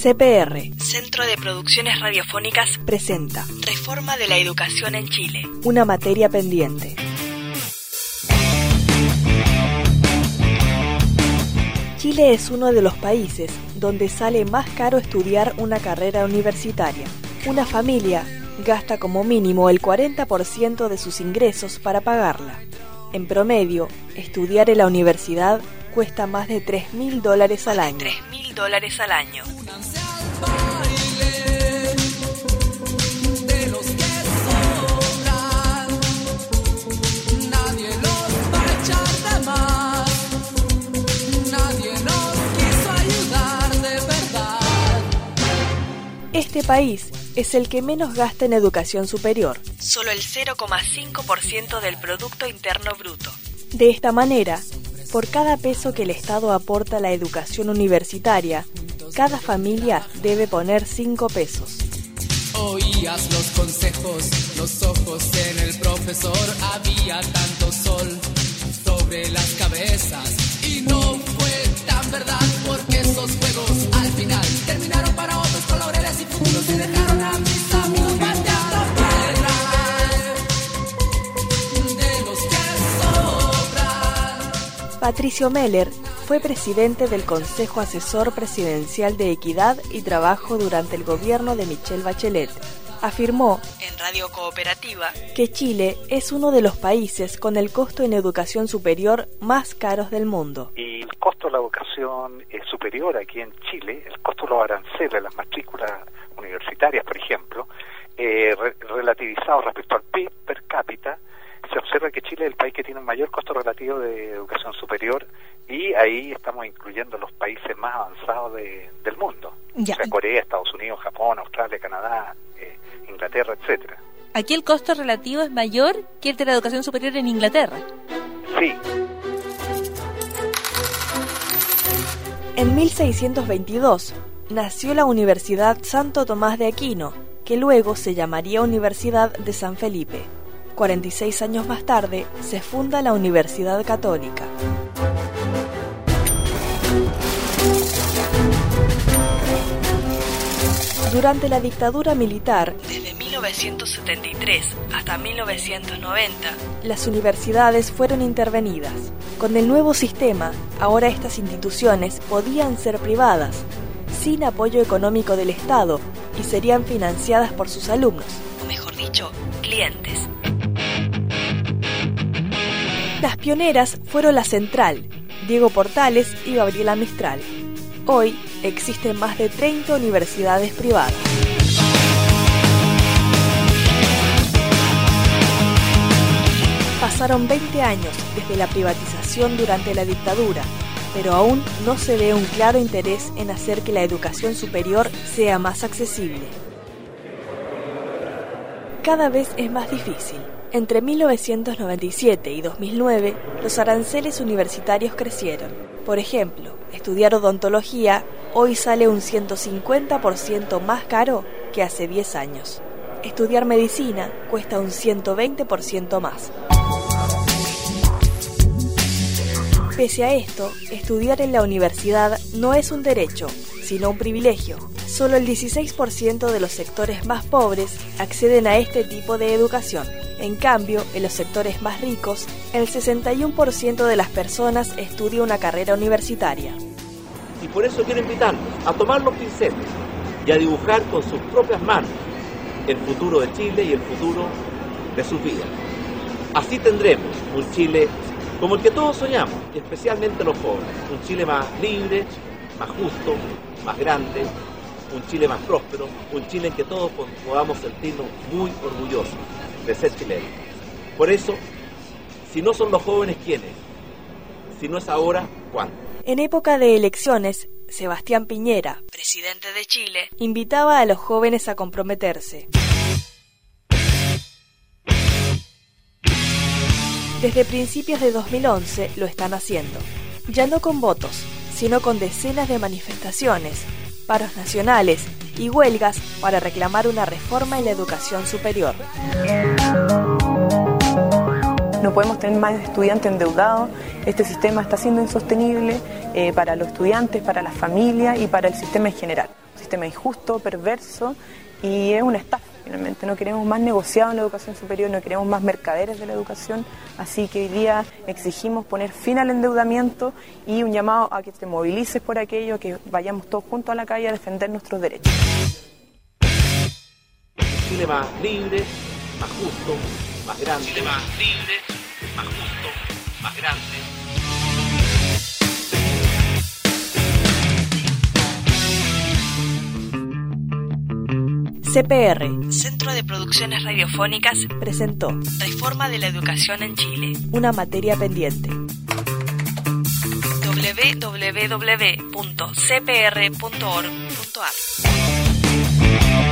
CPR, Centro de Producciones Radiofónicas, presenta Reforma de la Educación en Chile, una materia pendiente. Chile es uno de los países donde sale más caro estudiar una carrera universitaria. Una familia gasta como mínimo el 40% de sus ingresos para pagarla. En promedio, estudiar en la universidad cuesta más de 3 mil dólares al año. 3 mil dólares al año. Este país es el que menos gasta en educación superior, solo el 0,5% del Producto Interno Bruto. De esta manera, por cada peso que el Estado aporta a la educación universitaria, cada familia debe poner 5 pesos. Oías los consejos, los ojos en el profesor, había tanto sol sobre las cabezas y no fue tan verdad porque esos juegos al final Patricio Meller fue presidente del Consejo Asesor Presidencial de Equidad y Trabajo durante el gobierno de Michelle Bachelet. Afirmó en Radio Cooperativa que Chile es uno de los países con el costo en educación superior más caros del mundo. Y el costo de la educación es superior aquí en Chile, el costo de los aranceles, las matrículas universitarias, por ejemplo, eh, re- relativizado respecto al PIB per cápita, se observa que Chile es el país que tiene un mayor costo relativo de educación superior y ahí estamos incluyendo los países más avanzados de- del mundo. Ya. O sea, Corea, Estados Unidos, Japón, Australia, Canadá, eh, Inglaterra, etcétera. Aquí el costo relativo es mayor que el de la educación superior en Inglaterra. Sí, En 1622 nació la Universidad Santo Tomás de Aquino, que luego se llamaría Universidad de San Felipe. 46 años más tarde se funda la Universidad Católica. Durante la dictadura militar, desde 1973 hasta 1990, las universidades fueron intervenidas. Con el nuevo sistema, ahora estas instituciones podían ser privadas, sin apoyo económico del Estado, y serían financiadas por sus alumnos, o mejor dicho, clientes. Las pioneras fueron la Central, Diego Portales y Gabriela Mistral. Hoy existen más de 30 universidades privadas. Pasaron 20 años desde la privatización durante la dictadura, pero aún no se ve un claro interés en hacer que la educación superior sea más accesible. Cada vez es más difícil. Entre 1997 y 2009, los aranceles universitarios crecieron. Por ejemplo, estudiar odontología hoy sale un 150% más caro que hace 10 años. Estudiar medicina cuesta un 120% más. Pese a esto, estudiar en la universidad no es un derecho, sino un privilegio. Solo el 16% de los sectores más pobres acceden a este tipo de educación. En cambio, en los sectores más ricos, el 61% de las personas estudia una carrera universitaria. Y por eso quiero invitarlos a tomar los pinceles y a dibujar con sus propias manos el futuro de Chile y el futuro de sus vidas. Así tendremos un Chile como el que todos soñamos, y especialmente los jóvenes. Un Chile más libre, más justo, más grande, un Chile más próspero, un Chile en que todos po- podamos sentirnos muy orgullosos de chilenos. Por eso, si no son los jóvenes, ¿quiénes? Si no es ahora, ¿cuándo? En época de elecciones, Sebastián Piñera, presidente de Chile, invitaba a los jóvenes a comprometerse. Desde principios de 2011 lo están haciendo, ya no con votos, sino con decenas de manifestaciones, paros nacionales y huelgas para reclamar una reforma en la educación superior. No podemos tener más estudiantes endeudados. Este sistema está siendo insostenible eh, para los estudiantes, para las familias y para el sistema en general. Un sistema injusto, perverso y es una estafa finalmente. No queremos más negociado en la educación superior, no queremos más mercaderes de la educación, así que hoy día exigimos poner fin al endeudamiento y un llamado a que te movilices por aquello, a que vayamos todos juntos a la calle a defender nuestros derechos. Chile más libre, más justo, más grande. Chile más libre, más justo, más grande. CPR, Centro de Producciones Radiofónicas, presentó Reforma de la Educación en Chile, una materia pendiente. www.cpr.org.ar